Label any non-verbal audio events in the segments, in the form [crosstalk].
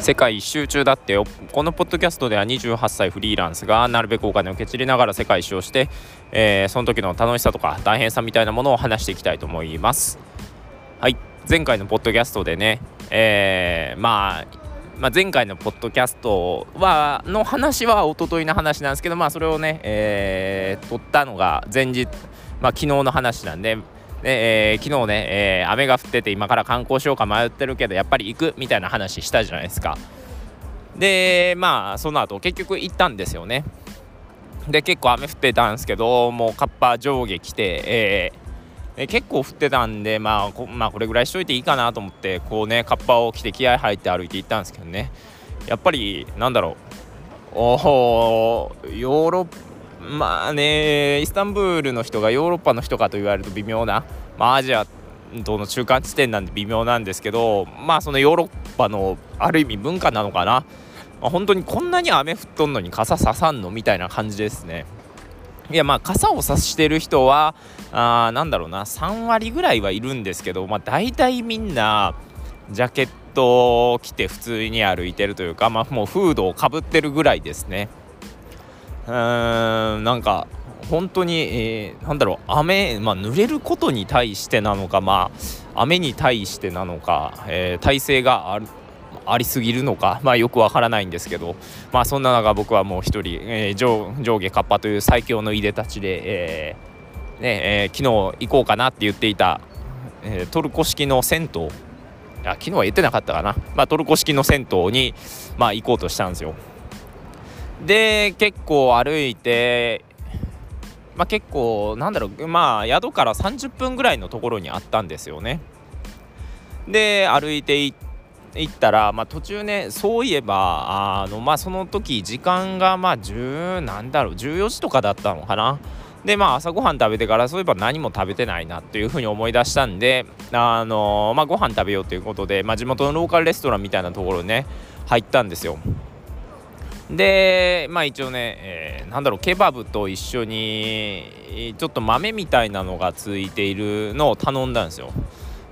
世界一周中だってよこのポッドキャストでは28歳フリーランスがなるべくお金をけちりながら世界一周をして、えー、その時の楽しさとか大変さみたいなものを話していきたいと思います。はい。前回のポッドキャストでね、えー、まあまあ、前回のポッドキャストはの話は一昨日の話なんですけど、まあ、それをね、えー、撮ったのが前日、まあ、昨日の話なんで、で、えー、昨日ね、えー、雨が降ってて今から観光しようか迷ってるけどやっぱり行くみたいな話したじゃないですか。でまあその後結局行ったんですよね。で結構雨降ってたんですけどもうカッパ上下来て、えー、結構降ってたんで、まあこ、まあこれぐらいしといていいかなと思ってこうねカッパを着て気合入って歩いて行ったんですけどね。やっぱりなんだろう。おヨーロッまあねイスタンブールの人がヨーロッパの人かと言われると微妙な、まあ、アジアとの中間地点なんで微妙なんですけどまあそのヨーロッパのある意味文化なのかな、まあ、本当にこんなに雨降っとんのに傘ささんのみたいな感じですね。いやまあ傘を差してる人はあなんだろうな3割ぐらいはいるんですけどまあ大体みんなジャケットを着て普通に歩いてるというか、まあ、もうフードをかぶってるぐらいですね。うーんなんか本当に、えー、なんだろう雨、まあ、濡れることに対してなのか、まあ、雨に対してなのか、えー、体勢があるありすぎるのか、まあ、よくわからないんですけど、まあ、そんな中僕はもう一人、えー、上上下カッパという最強のいでたちで、えーねえー、昨日行こうかなって言っていた、えー、トルコ式の銭湯あ昨日は言ってなかったかな、まあ、トルコ式の銭湯に、まあ、行こうとしたんですよ。で結構歩いてまあ、結構なんだろうまあ宿から30分ぐらいのところにあったんですよね。で歩いていったら、まあ、途中ねそういえばあのまあその時時間がまあ10なんだろう14時とかだったのかな。でまあ朝ごはん食べてからそういえば何も食べてないなっていうふうに思い出したんであのまあご飯食べようということで、まあ、地元のローカルレストランみたいなところね入ったんですよ。でまあ一応ね、えー、なんだろうケバブと一緒にちょっと豆みたいなのがついているのを頼んだんですよ。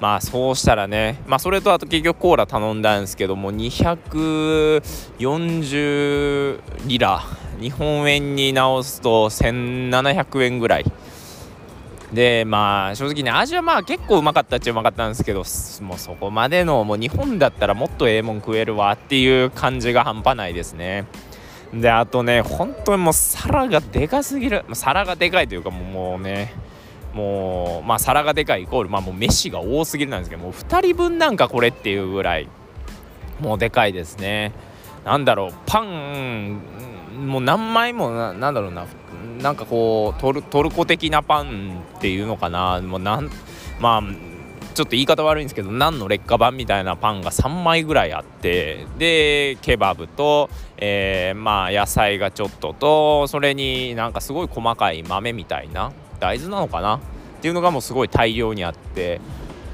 まあそうしたらねまあそれとあと結局コーラ頼んだんですけども240リラ。日本円に直すと1700円ぐらい。でまあ正直ね味はまあ結構うまかったっちゃうまかったんですけどもうそこまでのもう日本だったらもっとええもん食えるわっていう感じが半端ないですね。であとね本当にもう皿がでかすぎる。皿がでかいというかもうねもうまあ皿がでかいイコールまあもう飯が多すぎるなんですけどもう2人分なんかこれっていうぐらいもうでかいですね。なんだろうパンもう何枚もなんだろうななんかこうトルトルコ的なパンっていうのかな。もうなんまあちょっと言い方悪いんですけど何の劣化版みたいなパンが3枚ぐらいあってでケバブと、えー、まあ野菜がちょっととそれになんかすごい細かい豆みたいな大豆なのかな？っていうのがもうすごい大量にあって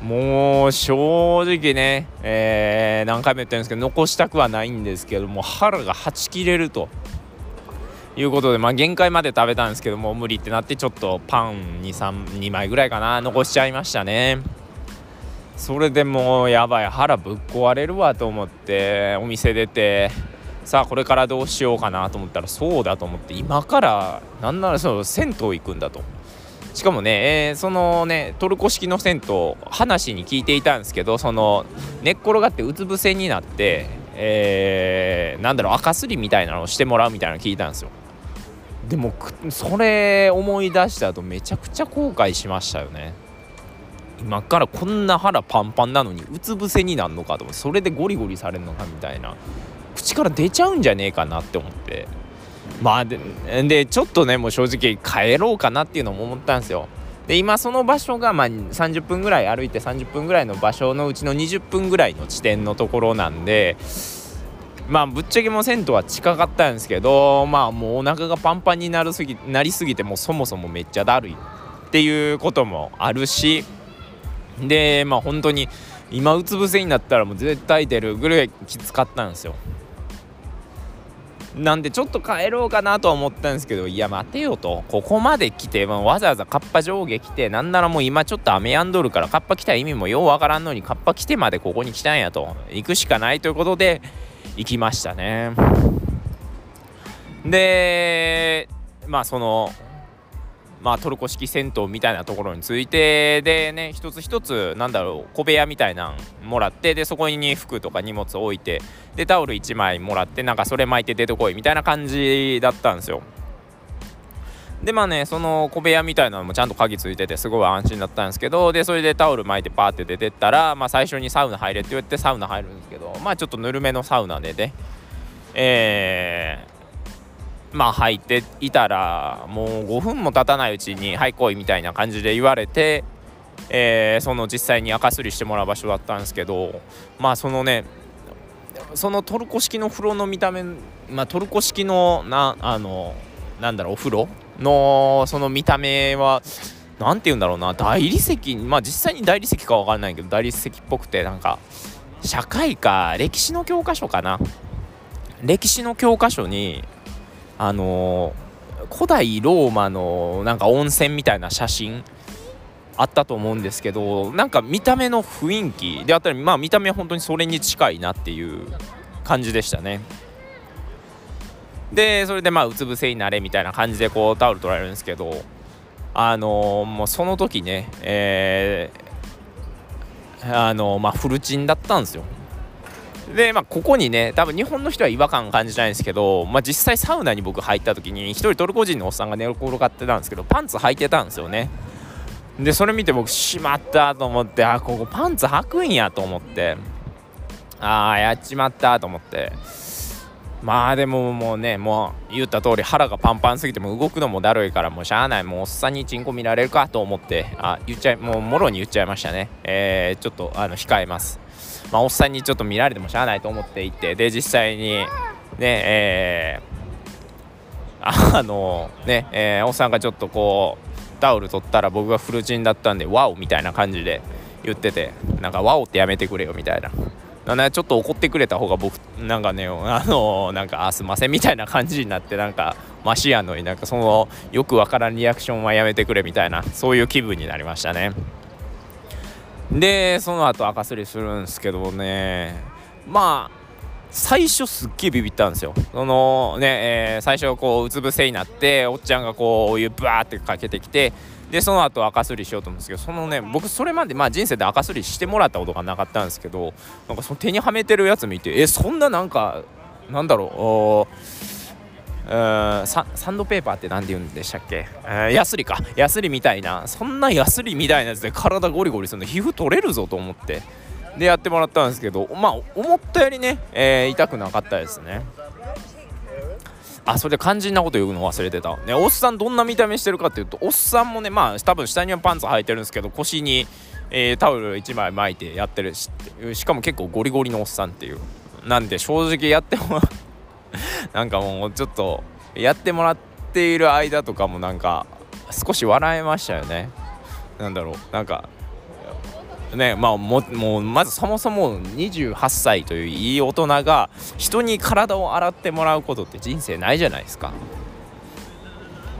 もう正直ね、えー、何回も言ってるんですけど残したくはないんですけども腹がはち切れると。いうことで、まあ、限界まで食べたんですけども無理ってなってちょっとパン232枚ぐらいかな残しちゃいましたね。それでもうやばい。腹ぶっ壊れるわと思ってお店出てさあこれからどうしようかなと思ったらそうだと思って今からなんならその銭湯行くんだと。しかもね、えー、そのねトルコ式の銭湯話に聞いていたんですけどその寝っ転がってうつ伏せになってえー、なんだろう赤すりみたいなのをしてもらうみたいなの聞いたんですよ。でもそれ思い出した後めちゃくちゃ後悔しましたよね。今からこんな腹パンパンなのにうつ伏せになるのかとそれでゴリゴリされるのかみたいな。口から出ちゃうんじゃねえかなって思って。まあででちょっとねもう正直帰ろうかなっていうのも思ったんですよ。で今その場所がまあ30分ぐらい歩いて30分ぐらいの場所のうちの20分ぐらいの地点のところなんでまあぶっちゃけも銭湯は近かったんですけどまあもうお腹がパンパンになるすぎなりすぎてもうそもそもめっちゃだるいっていうこともあるしでまあ本当に今うつ伏せになったらもう絶対出るぐらいきつかったんですよ。なんでちょっと帰ろうかなとは思ったんですけどいや待てよと。ここまで来て、まあ、わざわざカッパ上下来てなんならもう今ちょっと雨やんどるからカッパ来た意味もようわからんのにカッパ来てまでここに来たんやと。行くしかないということで行きましたね。でまあそのまあ、トルコ式銭湯みたいなところについてでね一つ一つなんだろう小部屋みたいなんもらってでそこに服とか荷物置いてでタオル1枚もらってなんかそれ巻いて出てこいみたいな感じだったんですよ。でまあねその小部屋みたいなのもちゃんと鍵ついててすごい安心だったんですけどでそれでタオル巻いてパーって出てったら、まあ、最初にサウナ入れって言ってサウナ入るんですけどまあちょっとぬるめのサウナでねえーまあ入っていたらもう5分も経たないうちに「はい来い」みたいな感じで言われて、えー、その実際に赤すりしてもらう場所だったんですけどまあそのねそのトルコ式の風呂の見た目、まあ、トルコ式のなあのなんだろうお風呂のその見た目は何て言うんだろうな大理石まあ実際に大理石か分かんないけど大理石っぽくてなんか社会か歴史の教科書かな。歴史の教科書にあの古代ローマのなんか温泉みたいな写真あったと思うんですけどなんか見た目の雰囲気であったりまあ見た目は本当にそれに近いなっていう感じでしたね。でそれでまあうつ伏せになれみたいな感じでこうタオル取られるんですけどあのー、もうその時ねえー、あのー、まあフルチンだったんですよ。で、まあ、ここにね多分日本の人は違和感感じないんですけど、まあ、実際サウナに僕入った時に1人トルコ人のおっさんが寝転がってたんですけどパンツ履いてたんですよね。でそれ見て僕しまったと思ってあここパンツ履くんやと思ってああやっちまったと思って。まあでももうねもう言った通り腹がパンパンすぎても動くのもだるいからもうしゃあないもうおっさんにチンコ見られるかと思ってあ言っちゃいもうもろに言っちゃいましたねえー、ちょっとあの控えますまあ、おっさんにちょっと見られてもしゃあないと思っていてで実際にねえー、[laughs] あのね、えー、おっさんがちょっとこうタオル取ったら僕がフルチンだったんで「ワオ!」みたいな感じで言っててなんか「ワオ!」ってやめてくれよみたいな。ちょっと怒ってくれた方が僕なんかねあのなんかあすいませんみたいな感じになってなんかマシやのになんかそのよくわからんリアクションはやめてくれみたいなそういう気分になりましたね。でその後赤すりするんですけどねまあ最初すっげえビビったんですよそのね、えー、最初こううつ伏せになっておっちゃんがこうお湯バーってかけてきてでその後赤すりしようと思うんですけどそのね僕それまでまあ人生で赤すりしてもらったことがなかったんですけどなんかその手にはめてるやつ見てえそんななんかなんだろうササンドペーパーって何て言うんでしたっけ、えー、ヤスリか。ヤスリみたいなそんなヤスリみたいなやつで体ゴリゴリするの皮膚取れるぞと思ってでやってもらったんですけどまあ思ったよりね、えー、痛くなかったですね。あそれで肝心なこと言うの忘れてた。ねおっさんどんな見た目してるかっていうとおっさんもねまあ多分下にはパンツ履いてるんですけど腰に、えー、タオル1枚巻いてやってる。ししかも結構ゴリゴリのおっさんっていう。なんで正直やっても [laughs] なんかもうちょっとやってもらっている間とかもなんか少し笑えましたよね。なんだろう。なんかねまあももうまずそもそも28歳といういい大人が人に体を洗ってもらうことって人生ないじゃないですか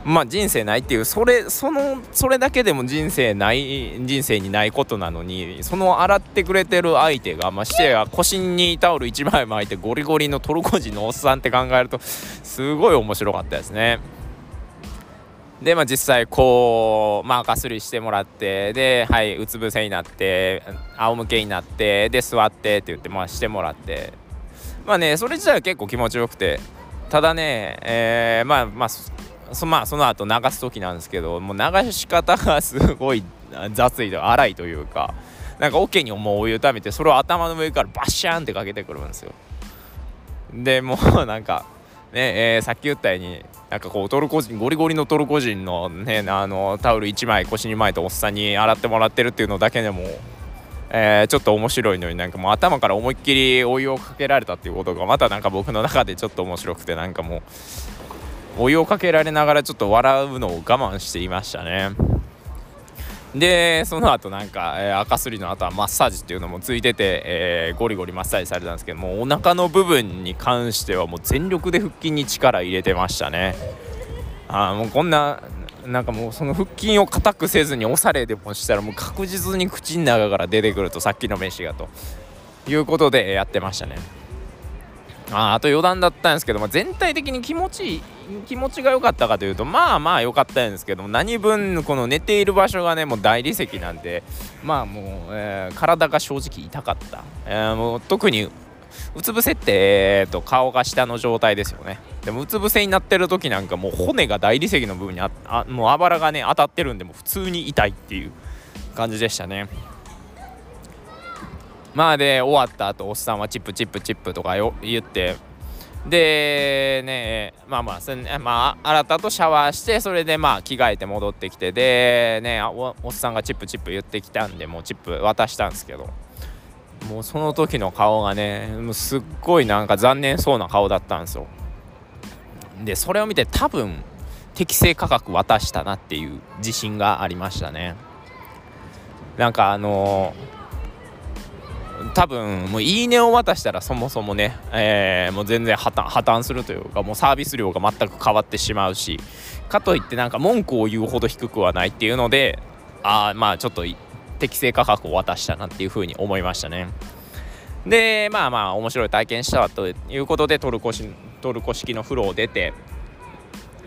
まあ人生ないっていうそれそのそれだけでも人生ない人生にないことなのにその洗ってくれてる相手がましてや腰にタオル1枚巻いてゴリゴリのトルコ人のおっさんって考えるとすごい面白かったですね。でまあ実際こうまあかすりしてもらってではいうつ伏せになって仰向けになってで座ってって言ってまあしてもらって。まあねそれ自体は結構気持ちよくて。ただねえー、まあまあそまあその後流す時なんですけどもう流し方がすごい雑いと荒いというかなんか桶にもうお湯ためてそれを頭の上からバシャーンってかけてくるんですよ。でもうなんかねえー、さっき言ったようになんかこうトルコ人ゴリゴリのトルコ人のねあのタオル1枚腰2枚とおっさんに洗ってもらってるっていうのだけでも、えー、ちょっと面白いのになんかもう頭から思いっきりお湯をかけられたっていうことがまたなんか僕の中でちょっと面白くてなんかもうお湯をかけられながらちょっと笑うのを我慢していましたね。でその後なんか、えー、赤すりの後はマッサージっていうのもついてて、えー、ゴリゴリマッサージされたんですけどもお腹の部分に関してはもう全力で腹筋に力入れてましたね。あもうこんななんかもうその腹筋を硬くせずに押されでもしたらもう確実に口の中から出てくるとさっきの飯がということでやってましたね。ああと余談だったんですけども全体的に気持ちいい気持ちが良かったかというとまあまあ良かったんですけども何分この寝ている場所がねもう大理石なんでまあもう、えー、体が正直痛かった、えー、もう特にうつ伏せって、えーと、顔が下の状態ですよね。でもうつ伏せになってる時なんかもう骨が大理石の部分にああもうあばらがね当たってるんでも普通に痛いっていう感じでしたね。まあで終わった後おっさんはチップチップチップとかよ言ってでねまあまあそれ、まあ、新たとシャワーしてそれでまあ着替えて戻ってきてでねおっさんがチップチップ言ってきたんでもうチップ渡したんですけどもうその時の顔がねもうすっごいなんか残念そうな顔だったんですよ。でそれを見て多分適正価格渡したなっていう自信がありましたね。なんかあのー多分もういいねを渡したらそもそもね、えー、もう全然破綻破綻するというかもうサービス量が全く変わってしまうしかといってなんか文句を言うほど低くはないっていうのでああまあちょっと適正価格を渡したなっていうふうに思いましたね。でまあまあ面白い体験したということでトルコトルコ式の風呂を出て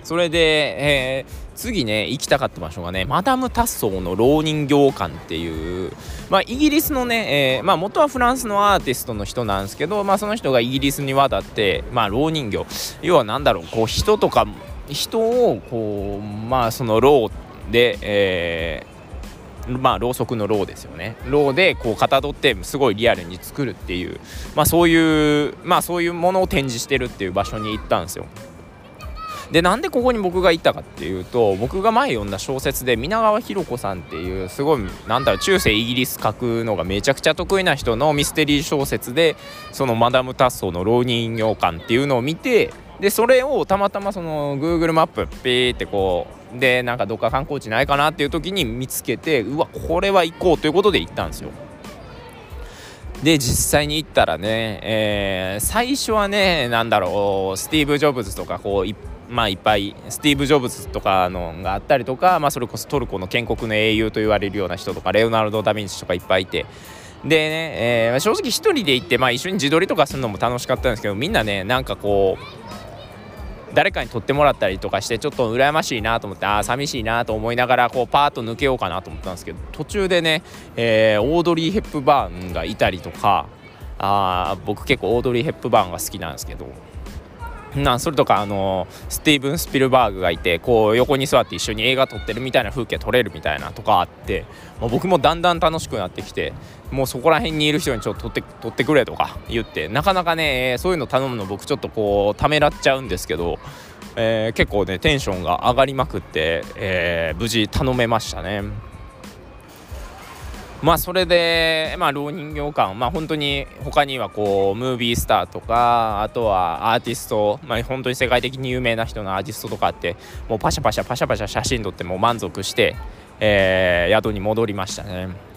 それで、えー、次ね行きたかった場所がねマダム・タッソーの老人形館っていう、まあ、イギリスのね、えー、まあ、元はフランスのアーティストの人なんですけど、まあ、その人がイギリスに渡って、まあ、老人形要は何だろうこう人とか人をこうまあそのろうで、えー、まあろうそくのろうですよね。ろうでこうかたどってすごいリアルに作るっていうまあそういうまあそういうものを展示してるっていう場所に行ったんですよ。でなんでここに僕が行ったかっていうと僕が前読んだ小説で皆川博子さんっていうすごいなんだろう中世イギリス書くのがめちゃくちゃ得意な人のミステリー小説でそのマダム・タッソーの浪人形館っていうのを見てでそれをたまたまその Google マップピーってこうでなんかどっか観光地ないかなっていう時に見つけてうわこれは行こうということで行ったんですよ。で実際に行ったらね、えー、最初はね何だろうスティーブ・ジョブズとかこういっまあいっぱいスティーブ・ジョブズとかのがあったりとか、まあ、それこそトルコの建国の英雄と言われるような人とかレオナルド・ダ・ヴィンチとかいっぱいいて。でね、えー、正直1人で行って、まあ、一緒に自撮りとかするのも楽しかったんですけどみんなねなんかこう誰かに撮ってもらったりとかしてちょっと羨ましいなと思ってああ寂しいなと思いながらこうパーッと抜けようかなと思ったんですけど途中でね、えー、オードリー・ヘップバーンがいたりとかあ僕結構オードリー・ヘップバーンが好きなんですけどなそれとかあのスティーブン・スピルバーグがいてこう横に座って一緒に映画撮ってるみたいな風景撮れるみたいなとかあってもう僕もだんだん楽しくなってきてもうそこら辺にいる人にちょっと撮って撮ってくれとか言ってなかなかねそういうの頼むの僕ちょっとこうためらっちゃうんですけど、えー、結構ねテンションが上がりまくって、えー、無事頼めましたね。まあそれでまあ老人形館まあ本当に他にはこうムービースターとかあとはアーティストまあ本当に世界的に有名な人のアーティストとかってもうパシャパシャパシャパシャ写真撮っても満足して、えー、宿に戻りましたね。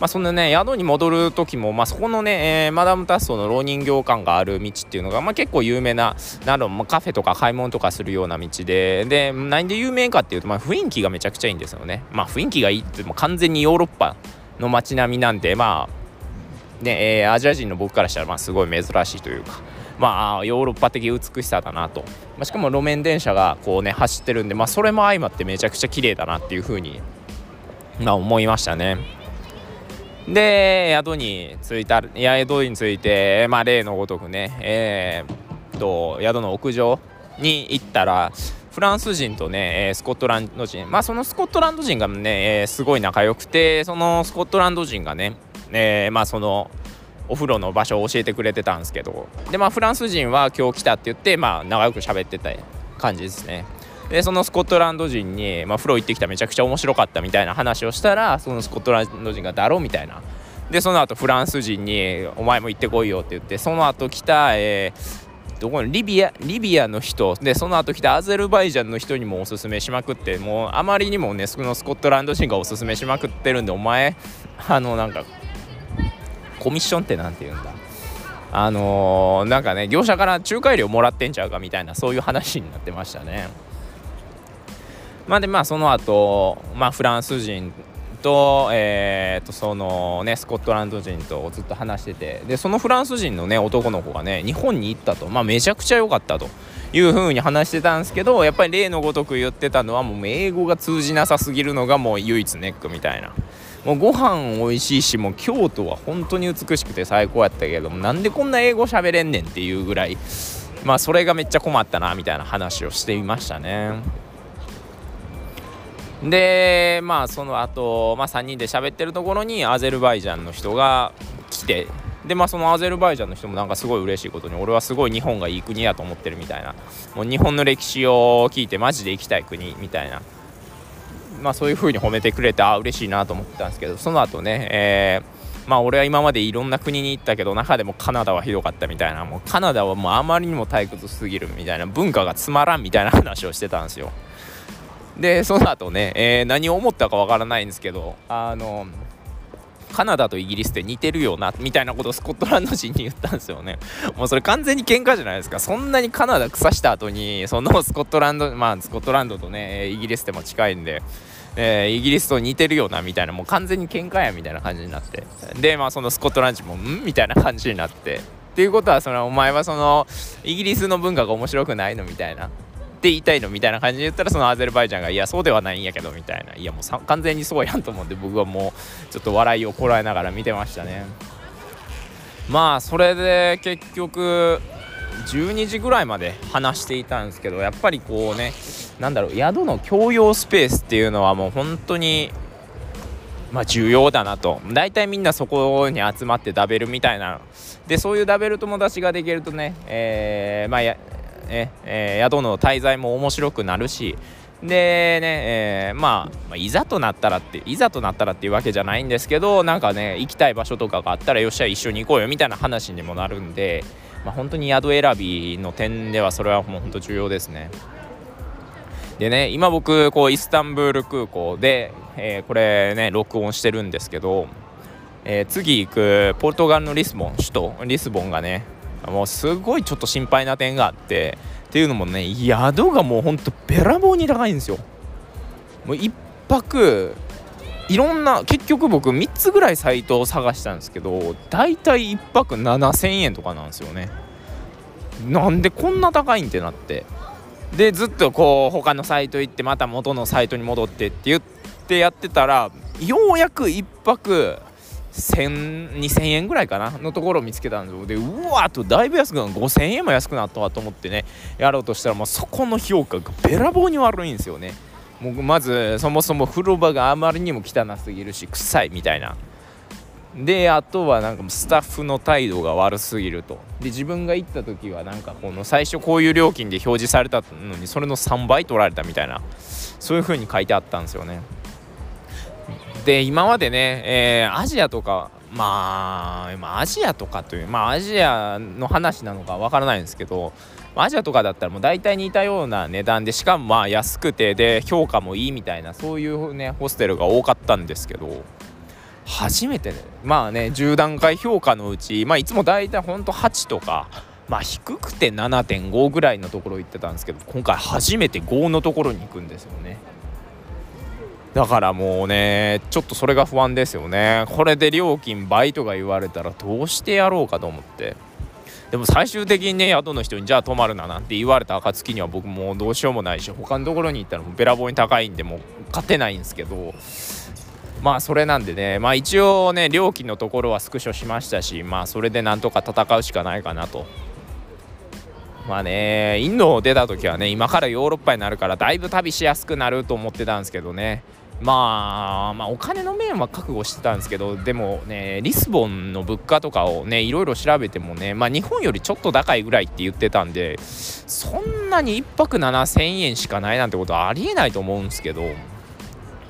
まあ、そんなね宿に戻る時も、まあ、そこのね、えー、マダム・タッソの老人形館がある道っていうのが、まあ、結構有名ななるまあ、カフェとか買い物とかするような道でで何で有名かっていうと、まあ、雰囲気がめちゃくちゃいいんですよね。まあ、雰囲気がいいっても完全にヨーロッパの街並みなんでまあね、えー、アジア人の僕からしたらまあすごい珍しいというかまあヨーロッパ的美しさだなと、ま、しかも路面電車がこうね走ってるんでまあそれも相まってめちゃくちゃ綺麗だなっていうふうにまあ思いましたね。で宿に着いた宿に着いてまあ例のごとくねえー、と宿の屋上に行ったらフランス人とね、えスコットランド人。まあそのスコットランド人がね、えすごい仲良くてそのスコットランド人がね、えまあそのお風呂の場所を教えてくれてたんですけど。でまあフランス人は今日来たって言ってまあ仲良く喋ってた感じですね。でそのスコットランド人に、まあ、風呂行ってきためちゃくちゃ面白かったみたいな話をしたらそのスコットランド人がだろうみたいな。でその後フランス人に「お前も行ってこいよ」って言ってその後来た、えー、どこリビアリビアの人でその後来たアゼルバイジャンの人にもおすすめしまくってもうあまりにもねそのスコットランド人がおすすめしまくってるんでお前あのなんかコミッションって何て言うんだ？あのー、なんかね業者から仲介料もらってんちゃうかみたいなそういう話になってましたね。まあでまあその後まあフランス人と,、えー、とそのねスコットランド人とずっと話しててでそのフランス人のね男の子がね日本に行ったと、まあ、めちゃくちゃ良かったという風に話してたんですけどやっぱり例のごとく言ってたのはもう英語が通じなさすぎるのがもう唯一ネックみたいな。もうご飯美味しいしもう京都は本当に美しくて最高やったけどなんでこんな英語喋れんねんっていうぐらいまあそれがめっちゃ困ったなみたいな話をしていましたね。でまあその後、まあ3人で喋ってるところにアゼルバイジャンの人が来てでまあそのアゼルバイジャンの人もなんかすごい嬉しいことに俺はすごい日本がいい国やと思ってるみたいなもう日本の歴史を聞いてマジで行きたい国みたいなまあそういう風に褒めてくれてあ嬉しいなと思ってたんですけどその後ね、えー、まあ俺は今までいろんな国に行ったけど中でもカナダはひどかったみたいなもうカナダはもうあまりにも退屈すぎるみたいな文化がつまらんみたいな話をしてたんですよ。でその後ね、えー、何を思ったかわからないんですけどあのカナダとイギリスって似てるよなみたいなことをスコットランド人に言ったんですよね。もうそれ完全に喧嘩じゃないですか。そんなにカナダ腐した後にそのスコットランド [laughs] まあスコットランドとねイギリスでも近いんでえー、イギリスと似てるよなみたいな。もう完全に喧嘩やみたいな感じになって。でまあそのスコットランド人もん？みたいな感じになって。っていうことはそのお前はそのイギリスの文化が面白くないの？みたいな。って言いたいのみたいな感じで言ったらそのアゼルバイジャンがいやそうではないんやけどみたいな。いやもう完全にそうやんと思って僕はもうちょっと笑いをこらえながら見てましたね。まあそれで結局12時ぐらいまで話していたんですけどやっぱりこうねなんだろう宿の共用スペースっていうのはもう本当にまあ、重要だなと。大体みんなそこに集まってダベルみたいな。でそういうダベル友達ができるとね、えー、まあねえー、宿の滞在も面白くなるしでね、えー、まあ、まあ、いざとなったらっていざとなったらっていうわけじゃないんですけどなんかね行きたい場所とかがあったらよっしゃ一緒に行こうよみたいな話にもなるんで、まあ、本当に宿選びの点ではそれはもう本当重要ですね。でね今僕こうイスタンブール空港で、えー、これね録音してるんですけど、えー、次行くポルトガルのリスボン首都リスボンがねもうすごいちょっと心配な点があってっていうのもね宿がもうほんとべらぼうに高いんですよ。もう1泊いろんな結局僕3つぐらいサイトを探したんですけど大体1泊7000円とかなんですよね。なんでこんな高いんってなって。でずっとこう他のサイト行ってまた元のサイトに戻ってって言ってやってたらようやく1泊12000円ぐらいかなのところを見つけたんですよ。でうわーとだいぶ安くな5000円も安くなったわと思ってねやろうとしたらもうそこの評価がべらぼうに悪いんですよね。もうまずそもそも風呂場があまりにも汚すぎるし臭いみたいな。であとはなんかスタッフの態度が悪すぎると。で自分が行った時はなんかこの最初こういう料金で表示されたのにそれの3倍取られたみたいな。そういう風に書いてあったんですよね。で今までね、えー、アジアとかまあ今アジアとかというまあアジアの話なのかわからないんですけどアジアとかだったらもう大体似たような値段でしかもまあ安くてで評価もいいみたいなそういうねホステルが多かったんですけど初めてねまあね10段階評価のうちまあいつも大体ほんと8とかまあ低くて7.5ぐらいのところ行ってたんですけど今回初めて5のところに行くんですよね。だからもうねちょっとそれが不安ですよね。これで料金倍とか言われたらどうしてやろうかと思って。でも最終的にね宿の人にじゃあ泊まるななんて言われた暁には僕もうどうしようもないし他のところに行ったらもうべらぼうに高いんでもう勝てないんですけど。まあそれなんでね。まあ一応ね料金のところはスクショしましたしまあそれでなんとか戦うしかないかなと。まあねインドを出た時はね今からヨーロッパになるからだいぶ旅しやすくなると思ってたんですけどね。まあ、まあ、お金の面は覚悟してたんですけどでもねリスボンの物価とかをねいろいろ調べてもねまあ日本よりちょっと高いぐらいって言ってたんでそんなに1泊7000円しかないなんてことはありえないと思うんですけど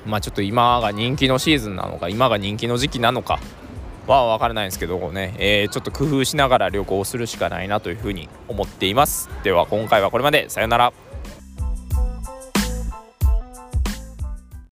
まあちょっと今が人気のシーズンなのか今が人気の時期なのかは分からないんですけどね、えー、ちょっと工夫しながら旅行するしかないなというふうに思っています。では今回はこれまで。さよなら。